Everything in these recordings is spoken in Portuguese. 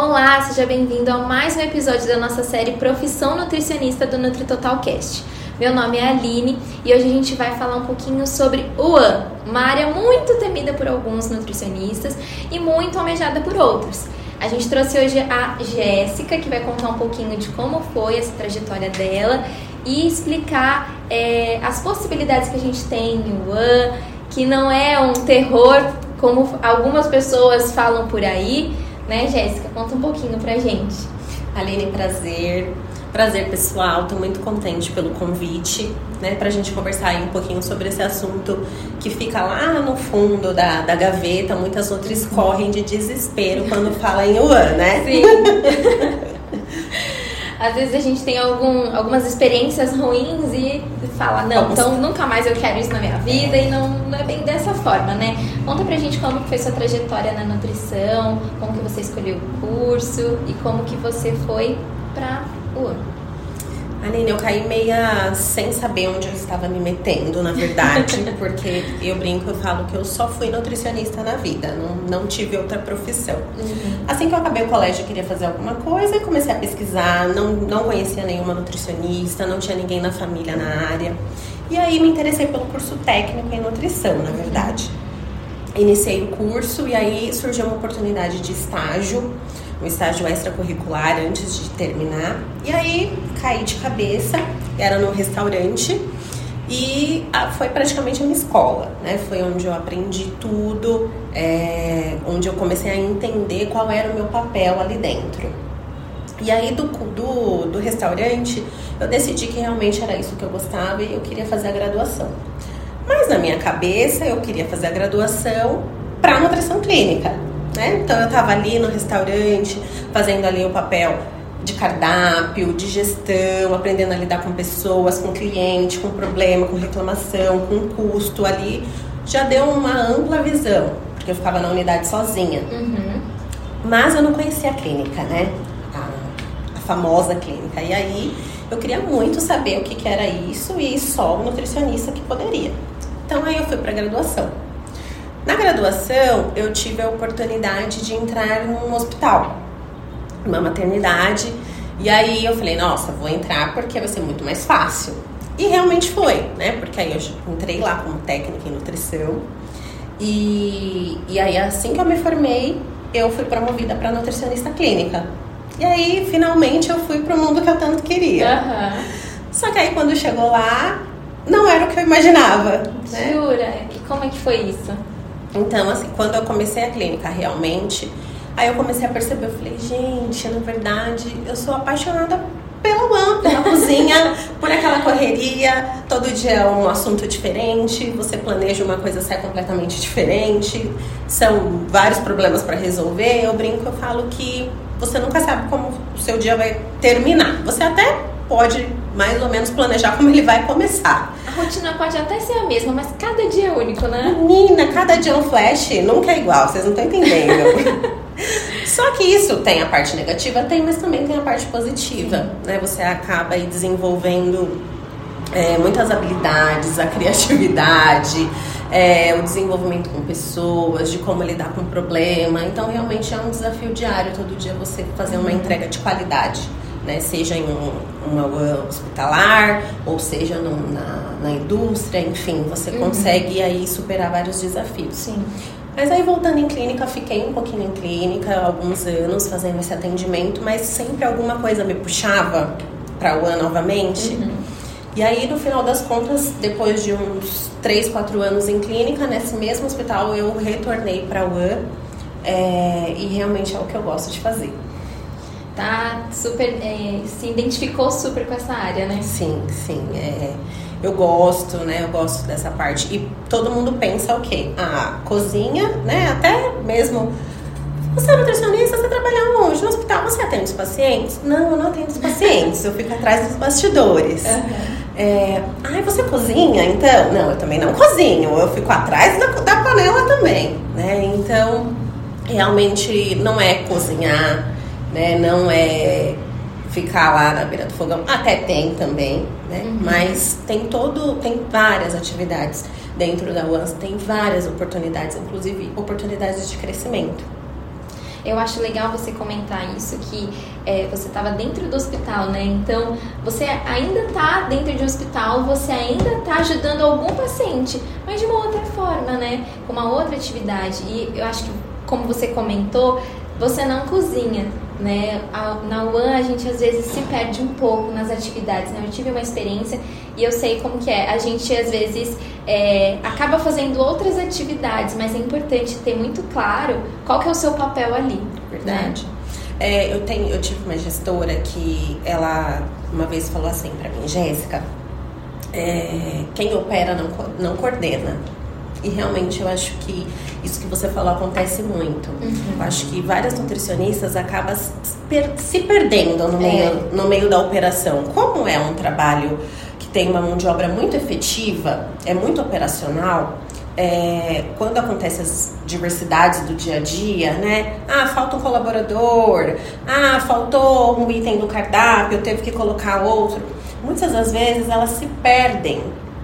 Olá, seja bem-vindo a mais um episódio da nossa série Profissão Nutricionista do NutriTotal Cast. Meu nome é Aline e hoje a gente vai falar um pouquinho sobre o AN, uma área muito temida por alguns nutricionistas e muito almejada por outros. A gente trouxe hoje a Jéssica, que vai contar um pouquinho de como foi essa trajetória dela e explicar é, as possibilidades que a gente tem no AN, que não é um terror como algumas pessoas falam por aí, né, Jéssica? Conta um pouquinho pra gente. Aline, prazer. Prazer, pessoal. Estou muito contente pelo convite, né, para a gente conversar aí um pouquinho sobre esse assunto que fica lá no fundo da, da gaveta. Muitas outras correm de desespero quando fala em Yuan, né? Sim. Às vezes a gente tem algum, algumas experiências ruins e fala, não, então nunca mais eu quero isso na minha vida e não, não é bem dessa forma, né? Conta pra gente como foi sua trajetória na nutrição, como que você escolheu o curso e como que você foi pra UAN. Aline, eu caí meia sem saber onde eu estava me metendo, na verdade, porque eu brinco, eu falo que eu só fui nutricionista na vida, não, não tive outra profissão. Uhum. Assim que eu acabei o colégio, eu queria fazer alguma coisa e comecei a pesquisar, não, não conhecia nenhuma nutricionista, não tinha ninguém na família na área. E aí me interessei pelo curso técnico em nutrição, na verdade. Iniciei o curso e aí surgiu uma oportunidade de estágio um estágio extracurricular antes de terminar. E aí caí de cabeça, era no restaurante e ah, foi praticamente uma escola, né? Foi onde eu aprendi tudo, é, onde eu comecei a entender qual era o meu papel ali dentro. E aí do, do, do restaurante eu decidi que realmente era isso que eu gostava e eu queria fazer a graduação. Mas na minha cabeça eu queria fazer a graduação para nutrição clínica. Né? Então eu estava ali no restaurante, fazendo ali o papel de cardápio, de gestão, aprendendo a lidar com pessoas, com cliente, com problema, com reclamação, com custo ali. Já deu uma ampla visão, porque eu ficava na unidade sozinha. Uhum. Mas eu não conhecia a clínica, né? A, a, famosa clínica. E aí eu queria muito saber o que, que era isso e só o nutricionista que poderia. Então aí eu fui para graduação. Na graduação, eu tive a oportunidade de entrar num hospital, uma maternidade, e aí eu falei, nossa, vou entrar porque vai ser muito mais fácil. E realmente foi, né? Porque aí eu entrei lá como técnica em nutrição. E, e aí, assim que eu me formei, eu fui promovida para nutricionista clínica. E aí, finalmente, eu fui para o mundo que eu tanto queria. Uhum. Só que aí, quando chegou lá, não era o que eu imaginava. Né? Jura? E como é que foi isso? Então, assim, quando eu comecei a clínica realmente, aí eu comecei a perceber, eu falei, gente, na verdade, eu sou apaixonada pela UAM, pela cozinha, por aquela correria, todo dia é um assunto diferente, você planeja uma coisa sai completamente diferente, são vários problemas para resolver. Eu brinco, eu falo que você nunca sabe como o seu dia vai terminar. Você até pode mais ou menos planejar como ele vai começar. A rotina pode até ser a mesma, mas cada dia é único, né? Menina, cada dia é um flash, nunca é igual, vocês não estão entendendo. Só que isso tem a parte negativa, tem, mas também tem a parte positiva, né? Você acaba aí desenvolvendo é, muitas habilidades, a criatividade, é, o desenvolvimento com pessoas, de como lidar com o problema. Então, realmente é um desafio diário, todo dia você fazer uma entrega de qualidade né? seja em um, uma hospitalar ou seja no, na, na indústria, enfim, você uhum. consegue aí superar vários desafios. Sim. Mas aí voltando em clínica, fiquei um pouquinho em clínica, alguns anos fazendo esse atendimento, mas sempre alguma coisa me puxava para o ano novamente. Uhum. E aí, no final das contas, depois de uns 3, 4 anos em clínica, nesse mesmo hospital, eu retornei para o UAN é, e realmente é o que eu gosto de fazer tá super é, se identificou super com essa área, né? Sim, sim. É, eu gosto, né? Eu gosto dessa parte. E todo mundo pensa o quê? A cozinha, né? Até mesmo. Você é nutricionista, você trabalha onde? No hospital, você atende os pacientes? Não, eu não atendo os pacientes, eu fico atrás dos bastidores. Uhum. É, ai, você cozinha? Então, não, eu também não cozinho, eu fico atrás da, da panela também, né? Então, realmente não é cozinhar, né? Não é ficar lá na beira do fogão. Até tem também, né? Uhum. Mas tem todo, tem várias atividades dentro da UANS, tem várias oportunidades, inclusive oportunidades de crescimento. eu acho legal você comentar isso, que é, você estava dentro do hospital, né? Então, você ainda está dentro de um hospital, você ainda está ajudando algum paciente, mas de uma outra forma, né? Com uma outra atividade. E eu acho que, como você comentou, você não cozinha, né? Na UAN a gente às vezes se perde um pouco nas atividades, né? Eu tive uma experiência e eu sei como que é. A gente às vezes é, acaba fazendo outras atividades, mas é importante ter muito claro qual que é o seu papel ali. Verdade. Né? É, eu, tenho, eu tive uma gestora que ela uma vez falou assim para mim, Jéssica, é, quem opera não, não coordena. E realmente eu acho que isso que você falou acontece muito. Uhum. Eu acho que várias nutricionistas acabam se perdendo no meio, é. no meio da operação. Como é um trabalho que tem uma mão de obra muito efetiva, é muito operacional, é, quando acontecem as diversidades do dia a dia, né? Ah, falta um colaborador, ah, faltou um item do cardápio, eu teve que colocar outro. Muitas das vezes elas se perdem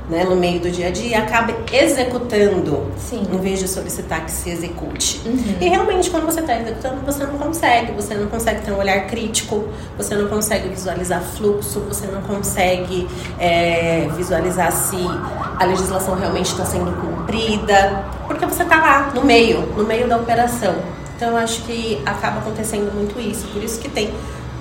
né, no meio do dia a dia acaba executando Sim. em vez de solicitar que se execute. Uhum. E realmente, quando você está executando, você não consegue. Você não consegue ter um olhar crítico, você não consegue visualizar fluxo, você não consegue é, visualizar se a legislação realmente está sendo cumprida, porque você está lá, no meio, no meio da operação. Então, eu acho que acaba acontecendo muito isso. Por isso que tem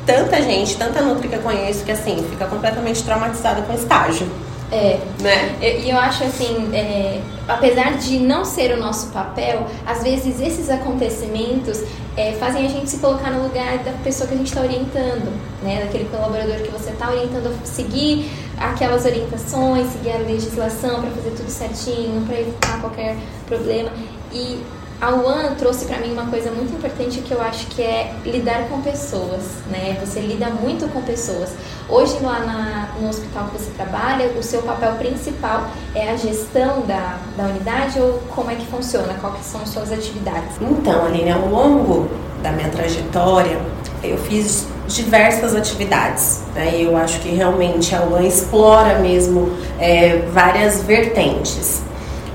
tanta gente, tanta nutri que eu conheço, que assim, fica completamente traumatizada com estágio. É. Né? E eu, eu, acho assim, é, apesar de não ser o nosso papel, às vezes esses acontecimentos é, fazem a gente se colocar no lugar da pessoa que a gente está orientando, né? Daquele colaborador que você está orientando a seguir aquelas orientações, seguir a legislação para fazer tudo certinho, para evitar qualquer problema. E a UAN trouxe para mim uma coisa muito importante que eu acho que é lidar com pessoas, né? Você lida muito com pessoas. Hoje lá na, no hospital que você trabalha, o seu papel principal é a gestão da, da unidade ou como é que funciona? Quais são as suas atividades? Então, Aline, ao longo da minha trajetória, eu fiz diversas atividades. Né? Eu acho que realmente a UAN explora mesmo é, várias vertentes.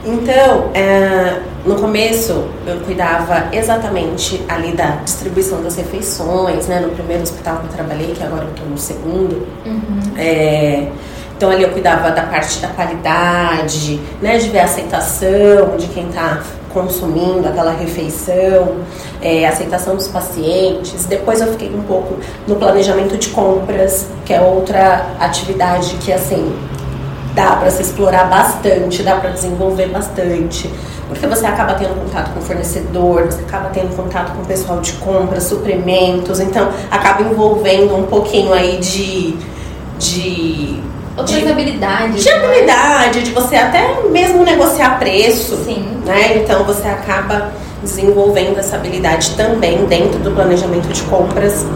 Então, é, no começo eu cuidava exatamente ali da distribuição das refeições, né? No primeiro hospital que eu trabalhei, que agora eu estou no segundo. Uhum. É, então ali eu cuidava da parte da qualidade, né? De ver a aceitação de quem está consumindo aquela refeição, é, aceitação dos pacientes. Depois eu fiquei um pouco no planejamento de compras, que é outra atividade que assim dá para se explorar bastante, dá para desenvolver bastante, porque você acaba tendo contato com o fornecedor, você acaba tendo contato com o pessoal de compra, suprimentos, então acaba envolvendo um pouquinho aí de de outras de, habilidades. De né? habilidade, de você até mesmo negociar preço. Sim. Né? Então você acaba desenvolvendo essa habilidade também dentro do planejamento de compras.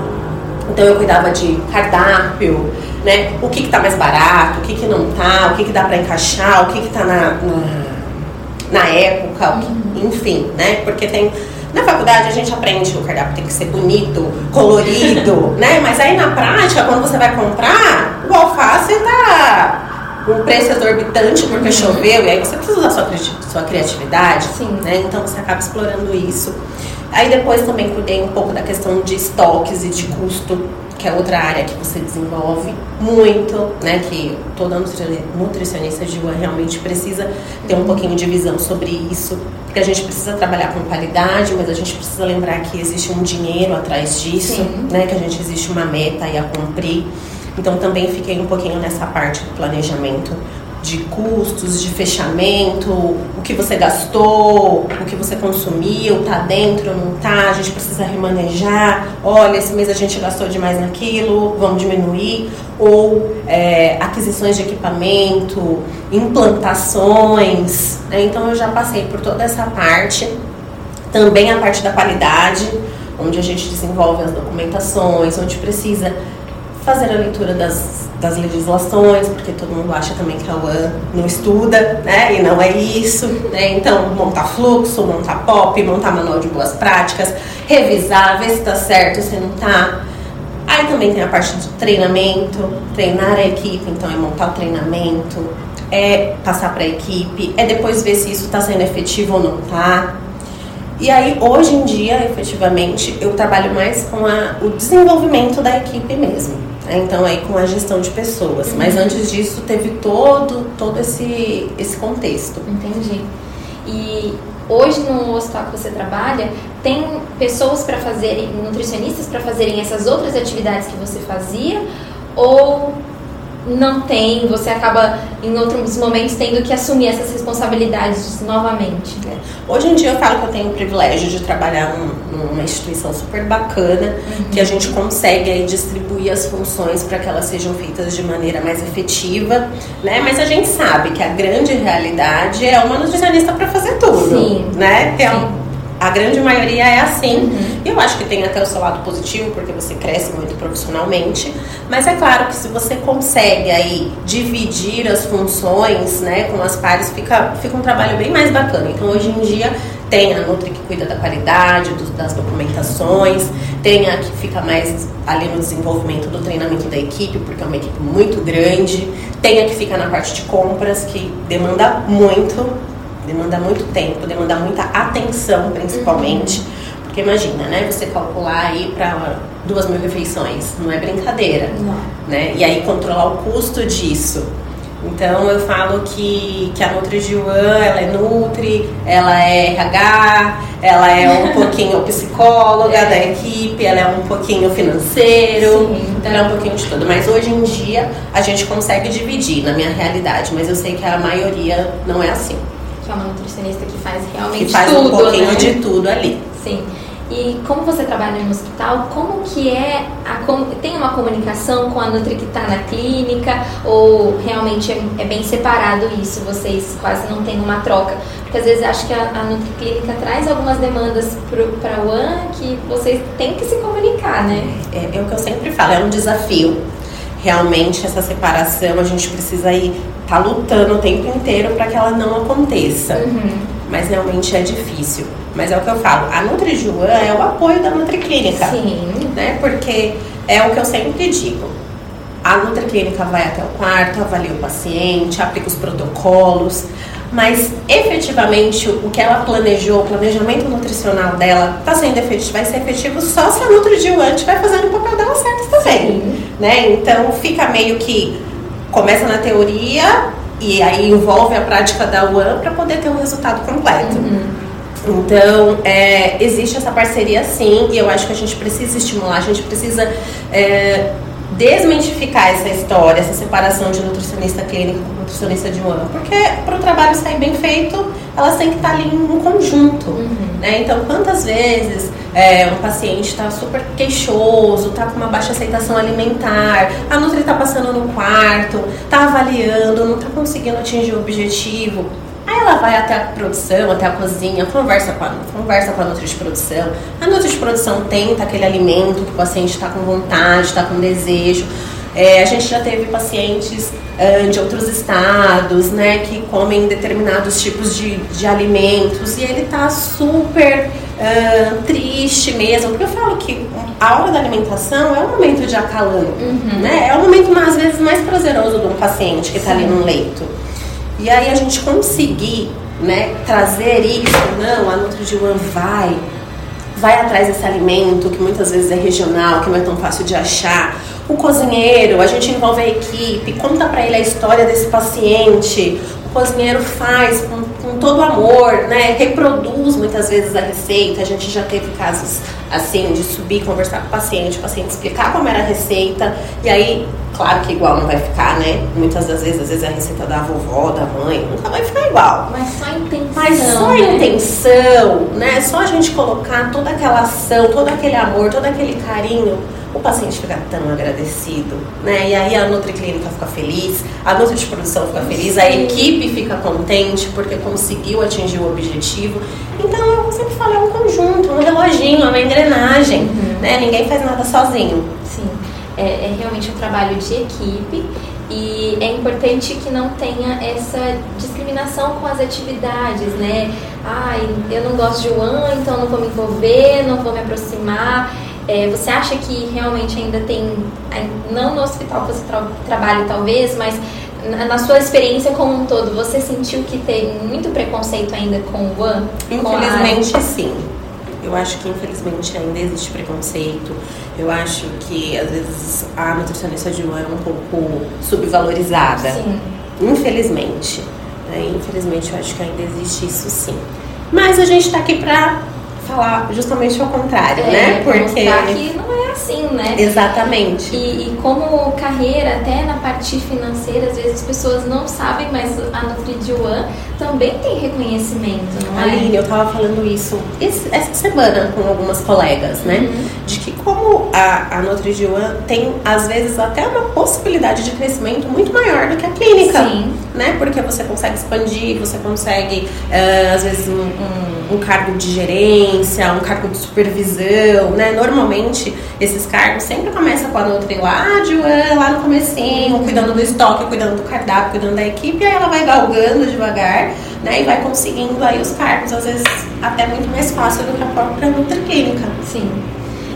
Então eu cuidava de cardápio, né? O que está mais barato, o que, que não tá, o que, que dá para encaixar, o que está na, na, na, época, uhum. enfim, né? Porque tem. Na faculdade a gente aprende que o cardápio tem que ser bonito, colorido, né? Mas aí na prática, quando você vai comprar, o alface tá um preço exorbitante porque uhum. choveu, e aí você precisa usar sua, sua criatividade, Sim. né? Então você acaba explorando isso. Aí depois também cuidei um pouco da questão de estoques e de custo que é outra área que você desenvolve muito, né? Que toda nutricionista de UA realmente precisa ter um pouquinho de visão sobre isso, porque a gente precisa trabalhar com qualidade, mas a gente precisa lembrar que existe um dinheiro atrás disso, Sim. né? Que a gente existe uma meta aí a cumprir. Então também fiquei um pouquinho nessa parte do planejamento de custos, de fechamento, o que você gastou, o que você consumiu, tá dentro, não tá, a gente precisa remanejar, olha, esse mês a gente gastou demais naquilo, vamos diminuir, ou é, aquisições de equipamento, implantações, né? então eu já passei por toda essa parte, também a parte da qualidade, onde a gente desenvolve as documentações, onde precisa fazer a leitura das, das legislações, porque todo mundo acha também que a UAN não estuda, né? E não é isso, né? Então, montar fluxo, montar POP, montar manual de boas práticas, revisar, ver se está certo, se não está. Aí também tem a parte de treinamento, treinar a equipe, então é montar o treinamento, é passar para a equipe, é depois ver se isso está sendo efetivo ou não está. E aí, hoje em dia, efetivamente, eu trabalho mais com a, o desenvolvimento da equipe mesmo. Né? Então, aí com a gestão de pessoas. Uhum. Mas antes disso, teve todo, todo esse, esse contexto. Entendi. E hoje no hospital que você trabalha, tem pessoas para fazerem, nutricionistas para fazerem essas outras atividades que você fazia? Ou não tem, você acaba em outros momentos tendo que assumir essas responsabilidades novamente. É. Hoje em dia eu falo que eu tenho o privilégio de trabalhar num, numa instituição super bacana, uhum. que a gente consegue aí distribuir as funções para que elas sejam feitas de maneira mais efetiva, né? Mas a gente sabe que a grande realidade é uma nutricionista para fazer tudo, Sim. né? É um a grande maioria é assim. Uhum. Eu acho que tem até o seu lado positivo, porque você cresce muito profissionalmente. Mas é claro que se você consegue aí dividir as funções né, com as pares, fica, fica um trabalho bem mais bacana. Então hoje em dia tem a Nutri que cuida da qualidade, das documentações, tem a que fica mais ali no desenvolvimento do treinamento da equipe, porque é uma equipe muito grande, tem a que fica na parte de compras, que demanda muito, demanda muito tempo, demanda muita atenção, principalmente. Uhum. Porque imagina, né? Você calcular aí para duas mil refeições, não é brincadeira. Não. Né? E aí controlar o custo disso. Então eu falo que, que a NutriGuan, ela é Nutri, ela é RH, ela é um pouquinho psicóloga é. da equipe, ela é um pouquinho financeiro, Sim. então ela é um pouquinho de tudo. Mas hoje em dia a gente consegue dividir na minha realidade, mas eu sei que a maioria não é assim que é uma nutricionista que faz realmente que faz tudo, um pouquinho né? de tudo ali. Sim. E como você trabalha no hospital, como que é a tem uma comunicação com a Nutri que está na clínica ou realmente é, é, bem separado isso? Vocês quase não têm uma troca? Porque às vezes acho que a, a Nutri Clínica traz algumas demandas para o AN que vocês têm que se comunicar, né? É, é o que eu sempre falo, é um desafio realmente essa separação a gente precisa ir tá lutando o tempo inteiro para que ela não aconteça. Uhum. Mas realmente é difícil. Mas é o que eu falo, a NutriJuan é o apoio da Nutriclínica. Sim. Né? Porque é o que eu sempre digo. A Nutriclínica vai até o quarto, avalia o paciente, aplica os protocolos, mas efetivamente o que ela planejou, o planejamento nutricional dela, está sendo efetivo, vai ser efetivo só se a NutriGuan estiver fazendo o papel dela certo também. Né? Então fica meio que começa na teoria e aí envolve a prática da UAN para poder ter um resultado completo. Uhum. Então, é, existe essa parceria sim, e eu acho que a gente precisa estimular, a gente precisa é, desmentificar essa história, essa separação de nutricionista clínico com nutricionista de um ano, porque para o trabalho sair bem feito, elas têm que estar ali em um conjunto. Uhum. Né? Então, quantas vezes é, um paciente está super queixoso, está com uma baixa aceitação alimentar, a Nutri está passando no quarto, está avaliando, não está conseguindo atingir o objetivo. Ela vai até a produção, até a cozinha, conversa com a, conversa com a Nutri de produção. A Nutri de produção tenta aquele alimento que o paciente está com vontade, está com desejo. É, a gente já teve pacientes uh, de outros estados, né, que comem determinados tipos de, de alimentos e ele tá super uh, triste mesmo, porque eu falo que a hora da alimentação é um momento de acalão, uhum. né, é o momento às vezes mais prazeroso de um paciente que está ali no leito. E aí a gente conseguir, né, trazer isso, não, a NutriGuan vai, vai atrás desse alimento que muitas vezes é regional, que não é tão fácil de achar o cozinheiro, a gente envolve a equipe, conta para ele a história desse paciente. O cozinheiro faz com, com todo amor, né? Reproduz muitas vezes a receita. A gente já teve casos assim de subir, conversar com o paciente, o paciente explicar como era a receita e aí Claro que igual não vai ficar, né? Muitas das vezes, às vezes a receita da vovó, da mãe, nunca vai ficar igual. Mas só a intenção. Mas só a né? intenção, né? Só a gente colocar toda aquela ação, todo aquele amor, todo aquele carinho o paciente fica tão agradecido, né? E aí a Nutriclínica fica feliz, a Nutri de produção fica feliz, a equipe fica contente porque conseguiu atingir o objetivo. Então eu sempre falo, é um conjunto, reloginho, é uma engrenagem, uhum. né? Ninguém faz nada sozinho. Sim, é, é realmente um trabalho de equipe e é importante que não tenha essa discriminação com as atividades, né? Ai, eu não gosto de one, então não vou me envolver, não vou me aproximar. É, você acha que realmente ainda tem, não no hospital que você tra trabalha talvez, mas na, na, sua experiência como um todo, você sentiu que tem muito preconceito ainda com o One? Infelizmente sim. Eu acho que infelizmente ainda existe preconceito. Eu acho que às vezes a nutricionista de uma é um pouco subvalorizada. Sim. Infelizmente. Né? Infelizmente eu acho que ainda existe isso sim. Mas a gente está aqui para falar justamente ao contrário, É, né? Porque. que não é assim, né? Exatamente. E, e como carreira, até na parte financeira, às vezes as pessoas não sabem, mas a NutriDuan também tem reconhecimento, não é? Aline, eu tava falando isso esse- essa semana com algumas colegas, né? Uhum. De que como a, a NutriGuan tem, às vezes, até uma possibilidade de crescimento muito maior do que a clínica. Sim. Né? Porque você consegue expandir, você consegue, eh, às vezes, um, um- um cargo de gerência, um cargo de supervisão, né? Normalmente, esses cargos sempre começam com a Nutri lá de lá no comecinho, cuidando do estoque, cuidando do cardápio, cuidando da equipe, aí ela vai galgando devagar, né? E vai conseguindo aí os cargos, às vezes, até muito mais fácil do que a própria Nutriclínica. Sim.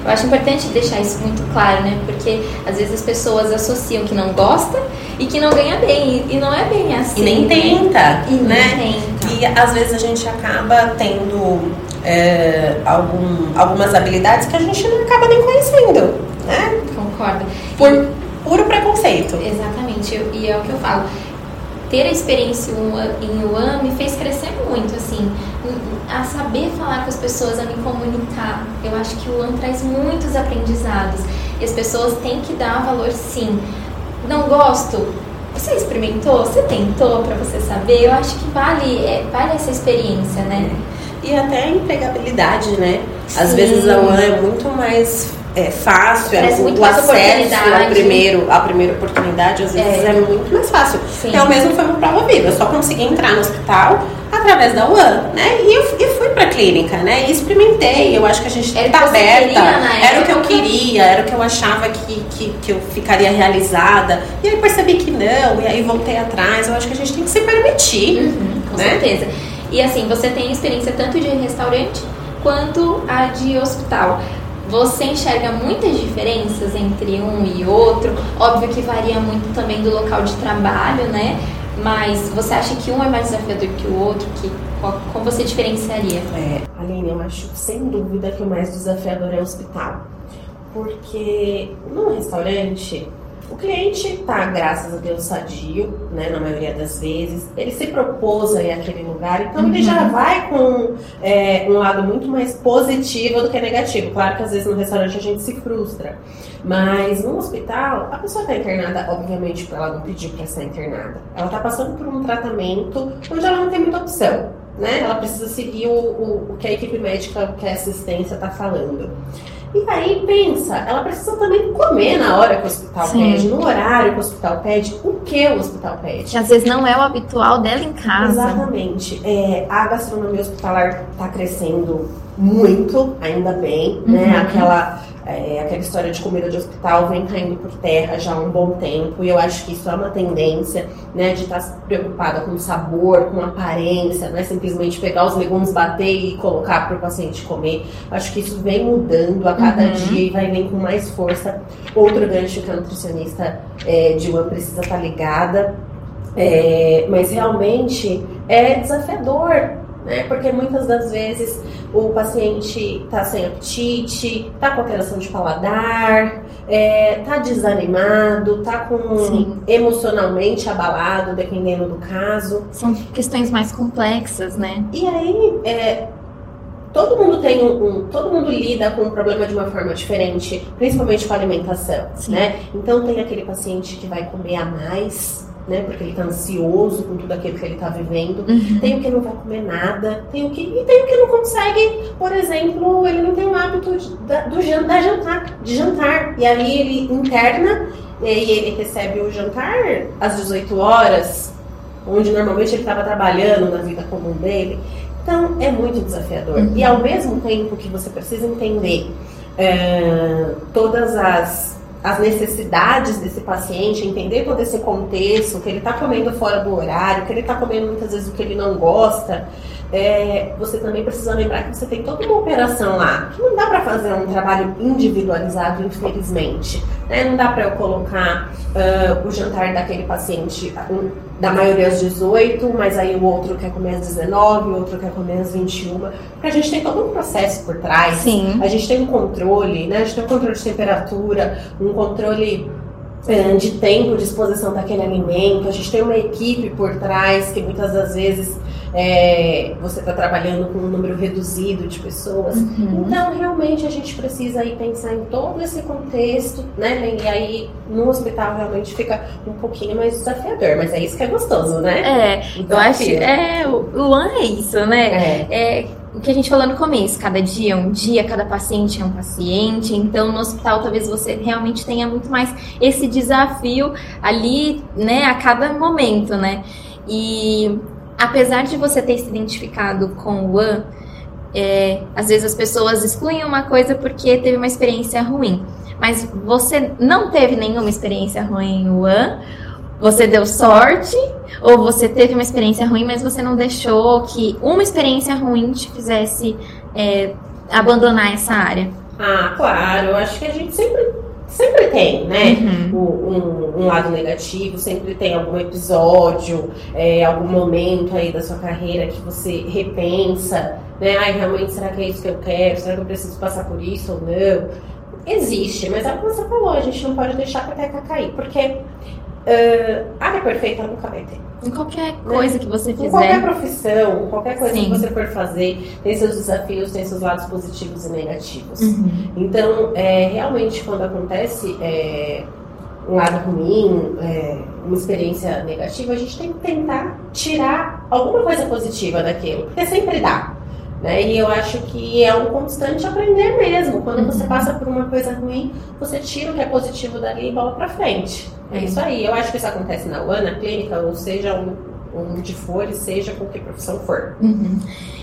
Eu acho importante deixar isso muito claro, né? Porque às vezes as pessoas associam que não gosta e que não ganha bem. E não é bem assim. E nem né? tenta, E nem né? tenta. E às vezes a gente acaba tendo é, algum, algumas habilidades que a gente não acaba nem conhecendo, né? Concordo. Por puro preconceito. Exatamente, eu- e é o que eu falo. Ter a experiência em Wuhan me fez crescer muito, assim, a saber falar com as pessoas, a me comunicar. Eu acho que o Wuhan traz muitos aprendizados e as pessoas têm que dar valor sim. Não gosto? Você experimentou? Você tentou para você saber? Eu acho que vale, é, vale essa experiência, né? E até a empregabilidade, né? Às Sim. vezes a UAN é muito mais é, fácil, é, muito o mais acesso à primeiro, à primeira oportunidade, às vezes É. é, muito mais fácil. Sim. Eu mesmo foi uma prova viva, eu só consegui entrar no hospital através da UAN, né? E, eu, e fui pra clínica, né? E experimentei, eu acho que a gente Era tá aberta. queria na era o que eu queria, era o que eu achava que, que, que eu ficaria realizada. E aí percebi que não, e aí voltei atrás. Eu acho que a gente tem que se permitir. Uhum, com Né? certeza. E assim, você tem experiência tanto de restaurante quanto a de hospital. Você enxerga muitas diferenças entre um e outro? Óbvio que varia muito também do local de trabalho, né? Mas você acha que um é mais desafiador que o outro? Que, como você diferenciaria? É, Aline, eu acho sem dúvida que o mais desafiador é o hospital. Porque no restaurante, o cliente tá, graças a Deus, sadio, né, na maioria das vezes. Ele se propôs a ir àquele lugar, então ele já vai com é, um lado muito mais positivo do que negativo. Claro que às vezes no restaurante a gente se frustra. Mas no hospital, a pessoa está internada, obviamente, ela não pediu para estar internada. Ela está passando por um tratamento onde ela não tem muita opção né? Ela precisa seguir o, o, o que a equipe médica, o que a assistência está falando. E aí pensa, ela precisa também comer na hora que o hospital Sim. pede, no horário que o hospital pede, o que o hospital pede. Que às vezes não é o habitual dela em casa. Exatamente. É, a gastronomia hospitalar está crescendo muito, ainda bem, né? Uhum. Aquela, é, aquela história de comida de hospital vem caindo por terra já há um bom tempo e eu acho que isso é uma tendência, né? De estar preocupada com sabor, com aparência, não é simplesmente pegar os legumes, bater e colocar para o paciente comer. Acho que isso vem mudando a cada Uhum. dia e vai vir com mais força. Outro gancho que a nutricionista é, de uma precisa estar ligada é, mas realmente é desafiador, né? Porque muitas das vezes o paciente está sem apetite, está com alteração de paladar, está desanimado, está com Sim. emocionalmente abalado, dependendo do caso. São questões mais complexas, né? E aí, é, todo mundo tem um, um- todo mundo lida com o problema de uma forma diferente, principalmente com a alimentação, Sim. né? Então tem aquele paciente que vai comer a mais, né? Porque ele tá ansioso com tudo aquilo que ele tá vivendo. Uhum. Tem o que não vai comer nada, tem o que e tem o que não consegue, por exemplo, ele não tem o hábito de, da, do jan- da jantar, de jantar. E aí ele interna e aí ele recebe o jantar às 18 horas, onde normalmente ele estava trabalhando na vida comum dele. Então é muito desafiador. Uhum. E ao mesmo tempo que você precisa entender é, todas as, as necessidades desse paciente, entender todo esse contexto, que ele está comendo fora do horário, que ele está comendo muitas vezes o que ele não gosta, é, você também precisa lembrar que você tem toda uma operação lá, que não dá para fazer um trabalho individualizado, infelizmente. Né? Não dá para eu colocar uh, o jantar daquele paciente um, da maioria às 18, mas aí o outro quer comer às 19, o outro quer comer às 21, porque a gente tem todo um processo por trás. Sim. A gente tem um controle, né? A gente tem um controle de temperatura, um controle de tempo de exposição daquele alimento, a gente tem uma equipe por trás que muitas das vezes é, você está trabalhando com um número reduzido de pessoas. Uhum. Então, realmente, a gente precisa aí pensar em todo esse contexto, né? E aí, no hospital, realmente fica um pouquinho mais desafiador, mas é isso que é gostoso, né? É, eu acho. É, o Luan é isso, né? É. é o que a gente falou no começo, cada dia é um dia, cada paciente é um paciente. Então, no hospital, talvez você realmente tenha muito mais esse desafio ali, né, a cada momento, né? E apesar de você ter se identificado com o An, é, às vezes as pessoas excluem uma coisa porque teve uma experiência ruim. Mas você não teve nenhuma experiência ruim no você deu sorte, ou você teve uma experiência ruim, mas você não deixou que uma experiência ruim te fizesse é, abandonar essa área. Ah, claro, eu acho que a gente sempre sempre tem, né? Uhum. Um, um, lado negativo, sempre tem algum episódio, é, algum momento aí da sua carreira que você repensa, né? Ai, realmente, será que é isso que eu quero? Será que eu preciso passar por isso ou não? Existe, mas é o que você falou, a gente não pode deixar a peteca cair, porque uh, área perfeita nunca vai ter. Em qualquer coisa né? que você fizer. Em qualquer profissão, qualquer coisa Sim. que você for fazer, tem seus desafios, tem seus lados positivos e negativos. Uhum. Então, é, realmente, quando acontece é, um lado ruim, é, uma experiência negativa, a gente tem que tentar tirar alguma coisa positiva daquilo, porque sempre dá. Né? E eu acho que é um constante aprender mesmo. Quando uhum. você passa por uma coisa ruim, você tira o que é positivo dali e bola pra frente. É isso aí. Eu acho que isso acontece na UAN, na clínica, ou seja, onde for, seja com que profissão for. Uhum.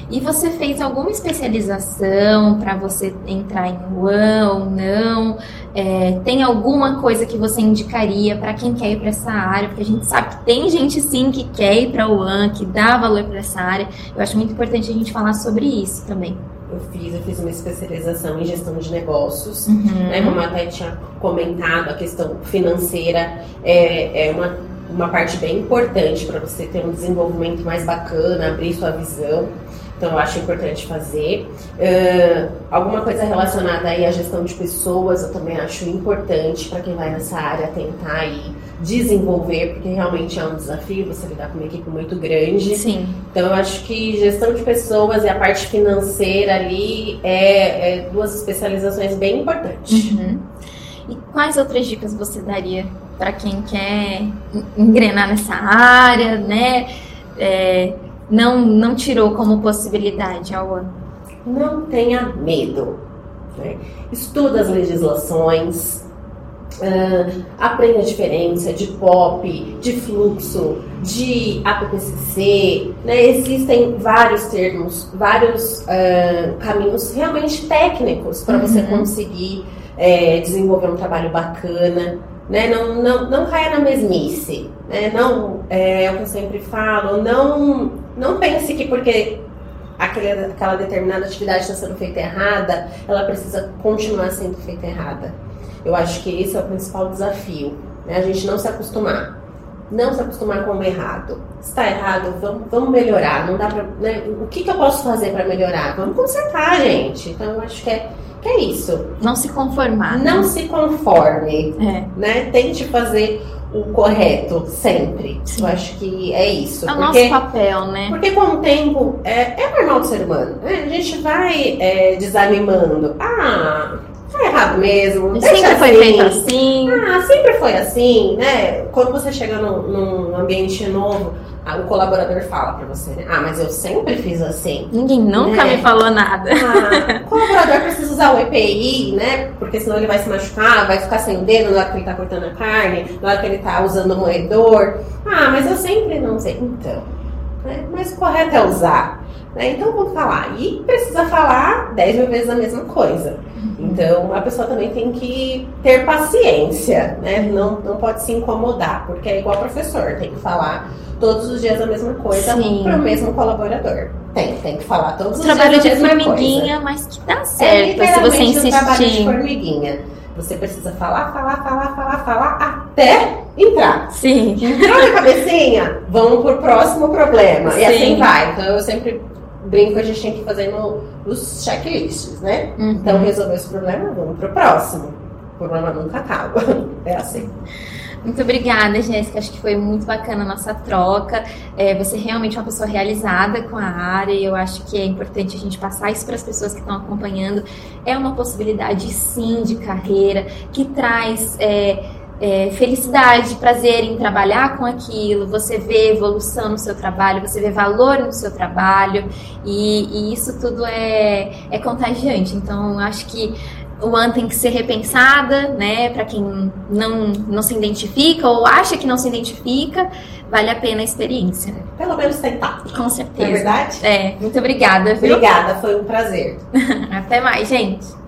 E você fez alguma especialização para você entrar em UAN ou não? É, tem alguma coisa que você indicaria para quem quer ir para essa área? Porque a gente sabe que tem gente sim que quer ir para UAN, que dá valor para essa área. Eu acho muito importante a gente falar sobre isso também eu fiz, eu fiz uma especialização em gestão de negócios, uhum. né? Como eu até tinha comentado, a questão financeira é, é uma, uma parte bem importante para você ter um desenvolvimento mais bacana, abrir sua visão. Então, eu acho importante fazer. Uh, alguma coisa relacionada aí à gestão de pessoas, eu também acho importante para quem vai nessa área tentar aí desenvolver, porque realmente é um desafio você lidar com uma equipe muito grande. Sim. Então, eu acho que gestão de pessoas e a parte financeira ali é, é duas especializações bem importantes. Uhum. E quais outras dicas você daria para quem quer engrenar nessa área, né? É, não, não tirou como possibilidade ao ano? Não tenha medo. Né? Estuda as legislações, Uh, aprenda a diferença de POP, de fluxo, de APPCC, né? Existem vários termos, vários uh, caminhos realmente técnicos para uhum. você conseguir é, desenvolver um trabalho bacana, né? Não, não, não caia na mesmice, né? Não, é, é o que eu sempre falo, não, não pense que porque aquela, aquela determinada atividade está sendo feita errada, ela precisa continuar sendo feita errada. Eu acho que esse é o principal desafio, né? A gente não se acostumar. Não se acostumar com o errado. Está errado, vamos, vamos melhorar. Não dá pra, né? O que, que eu posso fazer para melhorar? Vamos consertar, gente. Então, eu acho que é, que é isso. Não se conformar. Não né? se conforme. É. Né? Tente fazer o correto sempre. Sim. Eu acho que é isso. É o nosso papel, né? Porque com o tempo é, é normal do ser humano. Né? A gente vai é, desanimando. Ah, Tá errado mesmo. Sempre assim. foi feito assim. Ah, sempre foi assim, né? Quando você chega num, num ambiente novo, o colaborador fala pra você, né? Ah, mas eu sempre fiz assim. Ninguém nunca né? me falou nada. Ah, o colaborador precisa usar o EPI, né? Porque senão ele vai se machucar, vai ficar sem o dedo na hora que ele tá cortando a carne, na hora que ele tá usando o moedor. Ah, mas eu sempre não sei. Então, né? mas o correto é usar. Né? Então vamos falar. E precisa falar 10 mil vezes a mesma coisa. Então a pessoa também tem que ter paciência, né? Não, não pode se incomodar, porque é igual professor, tem que falar todos os dias a mesma coisa para o mesmo colaborador. Tem, tem que falar todos os Trabalho dias de a mesma formiguinha, coisa. mas que dá É certo se você literalmente um trabalho de insistir. formiguinha. Você precisa falar, falar, falar, falar, falar até entrar. Sim. Entrou na cabecinha, vamos pro próximo problema. Sim. E assim vai. Então eu sempre brinco, a gente tem que ir fazendo os checklists, né? Uhum. Então resolveu esse problema, vamos pro próximo. O problema nunca acaba. É assim. Muito obrigada, Jéssica. Acho que foi muito bacana a nossa troca. É, você é realmente uma pessoa realizada com a área e eu acho que é importante a gente passar isso para as pessoas que estão acompanhando. É uma possibilidade, sim, de carreira que traz. é, é, felicidade, prazer em trabalhar com aquilo, você vê evolução no seu trabalho, você vê valor no seu trabalho e, e isso tudo é, é contagiante. Então, acho que o AN tem que ser repensada, né? Para quem não, não se identifica ou acha que não se identifica, vale a pena a experiência. Pelo menos tentar. Com Não é certeza. verdade? É, muito obrigada, viu? Obrigada, foi um prazer. Até mais, gente.